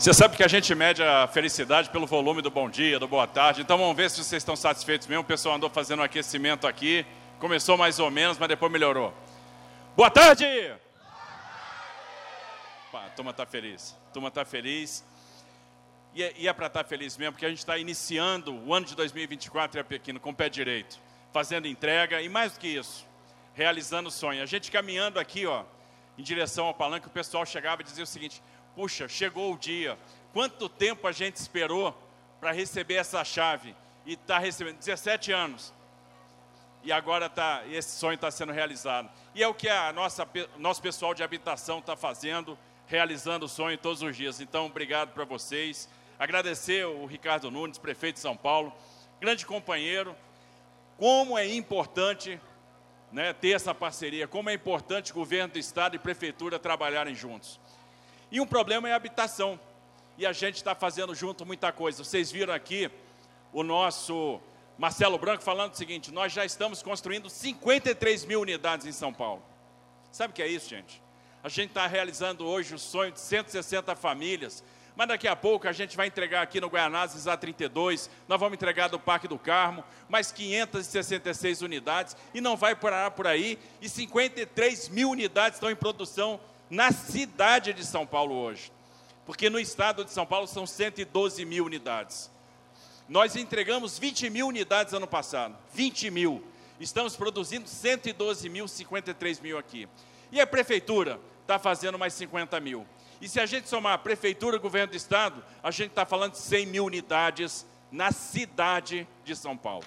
Você sabe que a gente mede a felicidade pelo volume do bom dia, do boa tarde. Então vamos ver se vocês estão satisfeitos mesmo. O pessoal andou fazendo um aquecimento aqui. Começou mais ou menos, mas depois melhorou. Boa tarde! Pá, a turma está feliz. A turma está feliz. E é, é para estar tá feliz mesmo, porque a gente está iniciando o ano de 2024 em Pequeno com o pé direito, fazendo entrega e mais do que isso, realizando o sonho. A gente caminhando aqui, ó, em direção ao palanque, o pessoal chegava e dizia o seguinte: puxa, chegou o dia. Quanto tempo a gente esperou para receber essa chave? E está recebendo 17 anos. E agora tá, esse sonho está sendo realizado. E é o que a nossa nosso pessoal de habitação está fazendo, realizando o sonho todos os dias. Então, obrigado para vocês. Agradecer o Ricardo Nunes, prefeito de São Paulo, grande companheiro. Como é importante né, ter essa parceria, como é importante o governo do estado e prefeitura trabalharem juntos. E um problema é a habitação. E a gente está fazendo junto muita coisa. Vocês viram aqui o nosso Marcelo Branco falando o seguinte: nós já estamos construindo 53 mil unidades em São Paulo. Sabe o que é isso, gente? A gente está realizando hoje o sonho de 160 famílias, mas daqui a pouco a gente vai entregar aqui no Guianazes A32, nós vamos entregar do Parque do Carmo, mais 566 unidades, e não vai parar por aí, e 53 mil unidades estão em produção na cidade de São Paulo hoje. Porque no estado de São Paulo são 112 mil unidades. Nós entregamos 20 mil unidades ano passado. 20 mil. Estamos produzindo 112 mil, 53 mil aqui. E a prefeitura está fazendo mais 50 mil. E se a gente somar a prefeitura e governo do estado, a gente está falando de 100 mil unidades na cidade de São Paulo.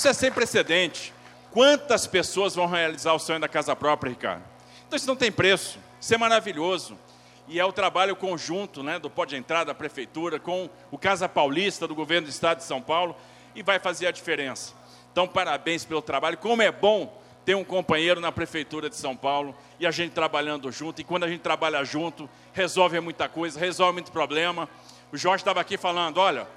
Isso é sem precedente. Quantas pessoas vão realizar o sonho da casa própria, Ricardo? Então isso não tem preço. Isso é maravilhoso. E é o trabalho conjunto né, do Pode Entrar da Prefeitura com o Casa Paulista do Governo do Estado de São Paulo e vai fazer a diferença. Então, parabéns pelo trabalho. Como é bom ter um companheiro na Prefeitura de São Paulo e a gente trabalhando junto. E quando a gente trabalha junto, resolve muita coisa, resolve muito problema. O Jorge estava aqui falando: olha,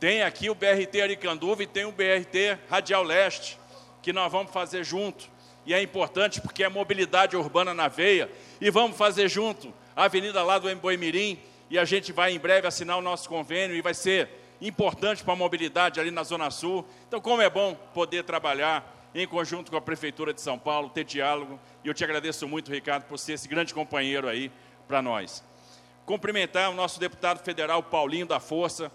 tem aqui o BRT Aricanduva e tem o BRT Radial Leste, que nós vamos fazer junto. E é importante porque é mobilidade urbana na veia. E vamos fazer junto a avenida lá do Emboimirim. E a gente vai em breve assinar o nosso convênio e vai ser importante para a mobilidade ali na Zona Sul. Então, como é bom poder trabalhar em conjunto com a Prefeitura de São Paulo, ter diálogo. E eu te agradeço muito, Ricardo, por ser esse grande companheiro aí para nós. Cumprimentar o nosso deputado federal, Paulinho da Força,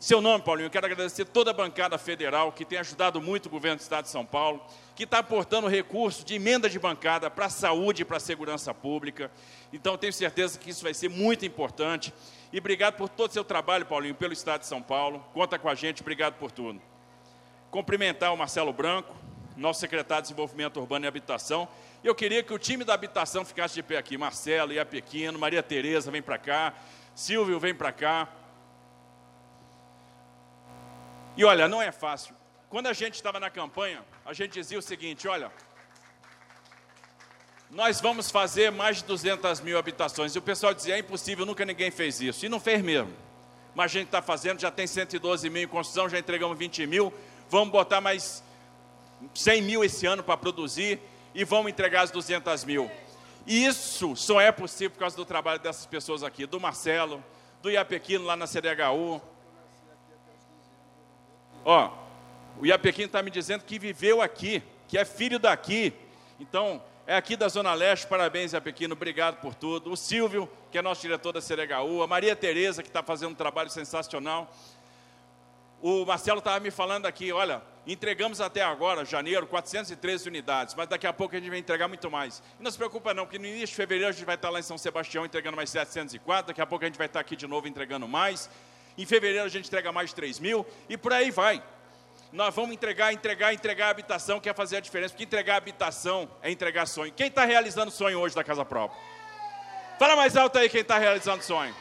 seu nome, Paulinho, eu quero agradecer toda a bancada federal que tem ajudado muito o governo do Estado de São Paulo, que está aportando recursos de emenda de bancada para a saúde e para a segurança pública. Então, tenho certeza que isso vai ser muito importante. E obrigado por todo o seu trabalho, Paulinho, pelo Estado de São Paulo. Conta com a gente, obrigado por tudo. Cumprimentar o Marcelo Branco, nosso secretário de Desenvolvimento Urbano e Habitação. Eu queria que o time da habitação ficasse de pé aqui. Marcelo, Iapequino, Maria Tereza, vem para cá. Silvio, vem para cá. E olha, não é fácil. Quando a gente estava na campanha, a gente dizia o seguinte: olha, nós vamos fazer mais de 200 mil habitações. E o pessoal dizia: é impossível, nunca ninguém fez isso. E não fez mesmo. Mas a gente está fazendo, já tem 112 mil em construção, já entregamos 20 mil. Vamos botar mais 100 mil esse ano para produzir e vamos entregar as 200 mil. E isso só é possível por causa do trabalho dessas pessoas aqui, do Marcelo, do Iapequino lá na CDHU, Ó, o Iapequim está me dizendo que viveu aqui, que é filho daqui. Então, é aqui da Zona Leste, parabéns, Iapequino, obrigado por tudo. O Silvio, que é nosso diretor da Ceregaú, a Maria Tereza, que está fazendo um trabalho sensacional. O Marcelo estava me falando aqui, olha, entregamos até agora, janeiro, 413 unidades, mas daqui a pouco a gente vai entregar muito mais. E não se preocupa não, porque no início de fevereiro a gente vai estar lá em São Sebastião entregando mais 704, daqui a pouco a gente vai estar aqui de novo entregando mais. Em fevereiro a gente entrega mais de 3 mil e por aí vai. Nós vamos entregar, entregar, entregar a habitação, quer fazer a diferença, porque entregar a habitação é entregar sonho. Quem está realizando sonho hoje da casa própria? Fala mais alto aí quem está realizando sonho.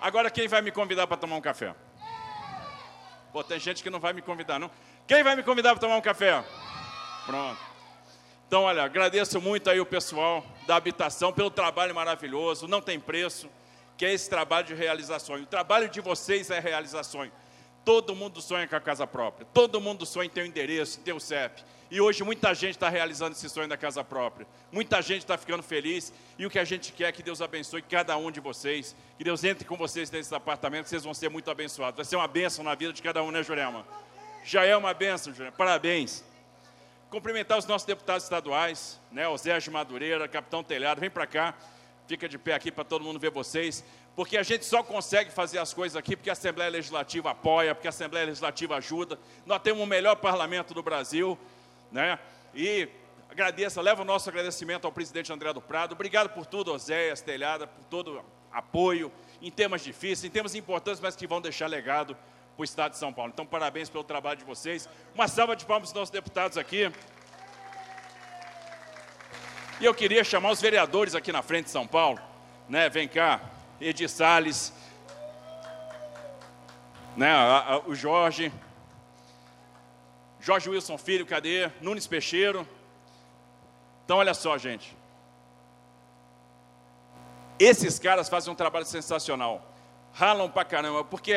Agora quem vai me convidar para tomar um café? Pô, tem gente que não vai me convidar, não. Quem vai me convidar para tomar um café? Pronto. Então, olha, agradeço muito aí o pessoal da habitação pelo trabalho maravilhoso, não tem preço que é esse trabalho de realizar sonho. O trabalho de vocês é realizar sonho. Todo mundo sonha com a casa própria. Todo mundo sonha em ter o um endereço, em ter o CEP. E hoje muita gente está realizando esse sonho da casa própria. Muita gente está ficando feliz. E o que a gente quer é que Deus abençoe cada um de vocês. Que Deus entre com vocês nesse apartamento, que vocês vão ser muito abençoados. Vai ser uma bênção na vida de cada um, né, Jurema? Já é uma bênção, Jurema. Parabéns. Cumprimentar os nossos deputados estaduais, né? Osés de Madureira, Capitão Telhado, vem para cá. Fica de pé aqui para todo mundo ver vocês porque a gente só consegue fazer as coisas aqui porque a Assembleia Legislativa apoia, porque a Assembleia Legislativa ajuda. Nós temos o melhor parlamento do Brasil, né? E agradeço, leva o nosso agradecimento ao presidente André do Prado. Obrigado por tudo, Oséias, Telhada, por todo apoio em temas difíceis, em temas importantes, mas que vão deixar legado para o Estado de São Paulo. Então, parabéns pelo trabalho de vocês. Uma salva de palmas para os nossos deputados aqui. E eu queria chamar os vereadores aqui na frente de São Paulo, né? Vem cá. Edi Salles, né, a, a, o Jorge, Jorge Wilson Filho, cadê? Nunes Peixeiro. Então, olha só, gente. Esses caras fazem um trabalho sensacional. Ralam pra caramba, porque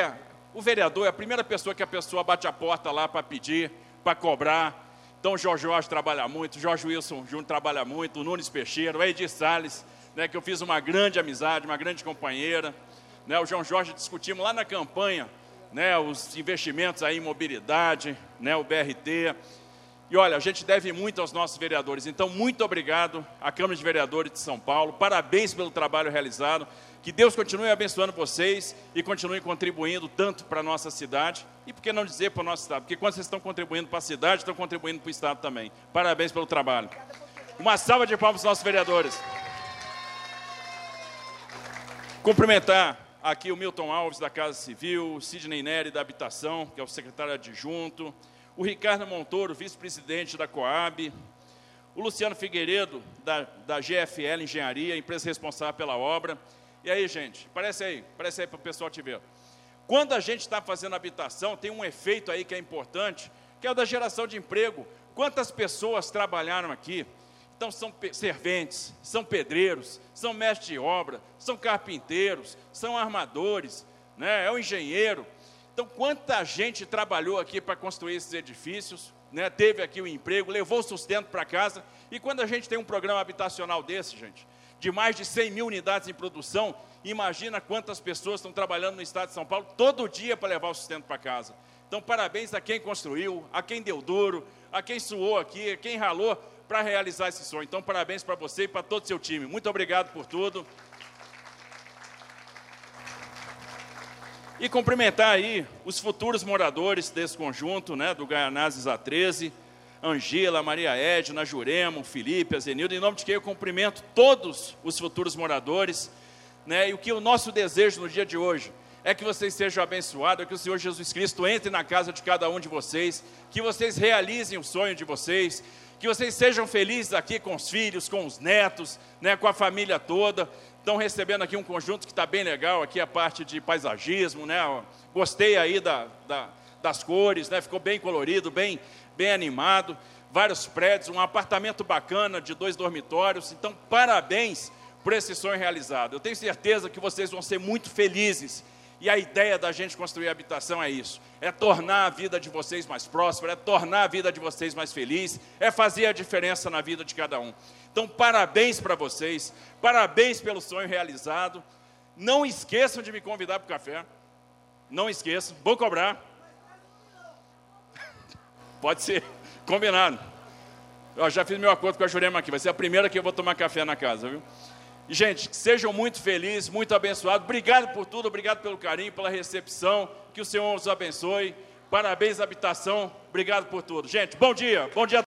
o vereador é a primeira pessoa que a pessoa bate a porta lá para pedir, para cobrar. Então, Jorge Jorge trabalha muito, Jorge Wilson Júnior trabalha muito, o Nunes Peixeiro, o Edi Salles né, que eu fiz uma grande amizade, uma grande companheira. Né, o João Jorge discutimos lá na campanha né, os investimentos aí em mobilidade, né, o BRT. E olha, a gente deve muito aos nossos vereadores. Então, muito obrigado à Câmara de Vereadores de São Paulo. Parabéns pelo trabalho realizado. Que Deus continue abençoando vocês e continue contribuindo tanto para a nossa cidade e, por que não dizer, para o nosso estado? Porque quando vocês estão contribuindo para a cidade, estão contribuindo para o estado também. Parabéns pelo trabalho. Uma salva de palmas para os nossos vereadores. Cumprimentar aqui o Milton Alves, da Casa Civil, o Sidney Neri, da Habitação, que é o secretário adjunto, o Ricardo Montoro, vice-presidente da Coab, o Luciano Figueiredo, da, da GFL Engenharia, empresa responsável pela obra. E aí, gente, parece aí, parece aí para o pessoal te ver. Quando a gente está fazendo habitação, tem um efeito aí que é importante, que é o da geração de emprego. Quantas pessoas trabalharam aqui? Então são serventes, são pedreiros, são mestres de obra, são carpinteiros, são armadores, né? é o engenheiro. Então quanta gente trabalhou aqui para construir esses edifícios, né? teve aqui o emprego, levou o sustento para casa. E quando a gente tem um programa habitacional desse, gente, de mais de 100 mil unidades em produção, imagina quantas pessoas estão trabalhando no estado de São Paulo todo dia para levar o sustento para casa. Então, parabéns a quem construiu, a quem deu duro, a quem suou aqui, a quem ralou, para realizar esse sonho. Então, parabéns para você e para todo o seu time. Muito obrigado por tudo. E cumprimentar aí os futuros moradores desse conjunto, né, do Gaianazes A13, Angela, Maria Edna, Juremo, Felipe, Azenildo, em nome de quem eu cumprimento todos os futuros moradores, né, e o que o nosso desejo no dia de hoje é que vocês sejam abençoados, é que o Senhor Jesus Cristo entre na casa de cada um de vocês, que vocês realizem o sonho de vocês, que vocês sejam felizes aqui com os filhos, com os netos, né, com a família toda. Estão recebendo aqui um conjunto que está bem legal, aqui a parte de paisagismo, né? Gostei aí da, da, das cores, né? Ficou bem colorido, bem, bem animado. Vários prédios, um apartamento bacana de dois dormitórios. Então, parabéns por esse sonho realizado. Eu tenho certeza que vocês vão ser muito felizes e a ideia da gente construir habitação é isso: é tornar a vida de vocês mais próspera, é tornar a vida de vocês mais feliz, é fazer a diferença na vida de cada um. Então, parabéns para vocês, parabéns pelo sonho realizado. Não esqueçam de me convidar para o café. Não esqueçam, vou cobrar. Pode ser, combinado. Eu já fiz meu acordo com a Jurema aqui, vai ser a primeira que eu vou tomar café na casa, viu? E, gente, sejam muito felizes, muito abençoados. Obrigado por tudo, obrigado pelo carinho, pela recepção. Que o Senhor os abençoe. Parabéns, habitação. Obrigado por tudo. Gente, bom dia. Bom dia.